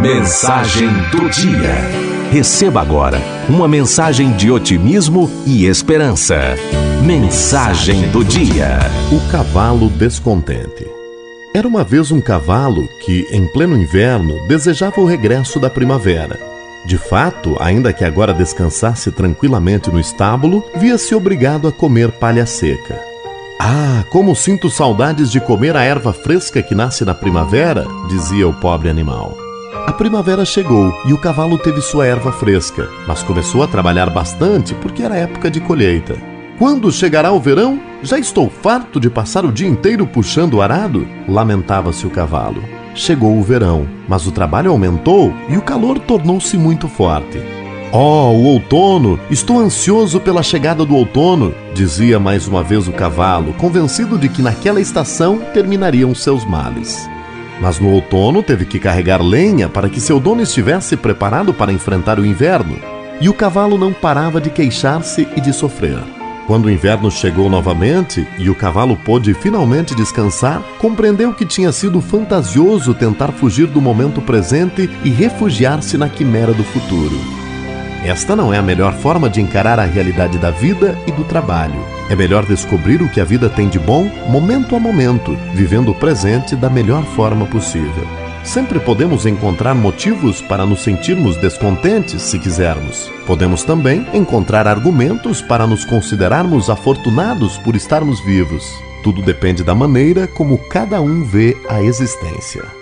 Mensagem do dia. Receba agora uma mensagem de otimismo e esperança. Mensagem do dia. O cavalo descontente. Era uma vez um cavalo que, em pleno inverno, desejava o regresso da primavera. De fato, ainda que agora descansasse tranquilamente no estábulo, via-se obrigado a comer palha seca. Ah, como sinto saudades de comer a erva fresca que nasce na primavera, dizia o pobre animal. A primavera chegou e o cavalo teve sua erva fresca, mas começou a trabalhar bastante porque era época de colheita. Quando chegará o verão? Já estou farto de passar o dia inteiro puxando o arado? Lamentava-se o cavalo. Chegou o verão, mas o trabalho aumentou e o calor tornou-se muito forte. Oh, o outono! Estou ansioso pela chegada do outono, dizia mais uma vez o cavalo, convencido de que naquela estação terminariam seus males. Mas no outono teve que carregar lenha para que seu dono estivesse preparado para enfrentar o inverno. E o cavalo não parava de queixar-se e de sofrer. Quando o inverno chegou novamente e o cavalo pôde finalmente descansar, compreendeu que tinha sido fantasioso tentar fugir do momento presente e refugiar-se na quimera do futuro. Esta não é a melhor forma de encarar a realidade da vida e do trabalho. É melhor descobrir o que a vida tem de bom, momento a momento, vivendo o presente da melhor forma possível. Sempre podemos encontrar motivos para nos sentirmos descontentes, se quisermos. Podemos também encontrar argumentos para nos considerarmos afortunados por estarmos vivos. Tudo depende da maneira como cada um vê a existência.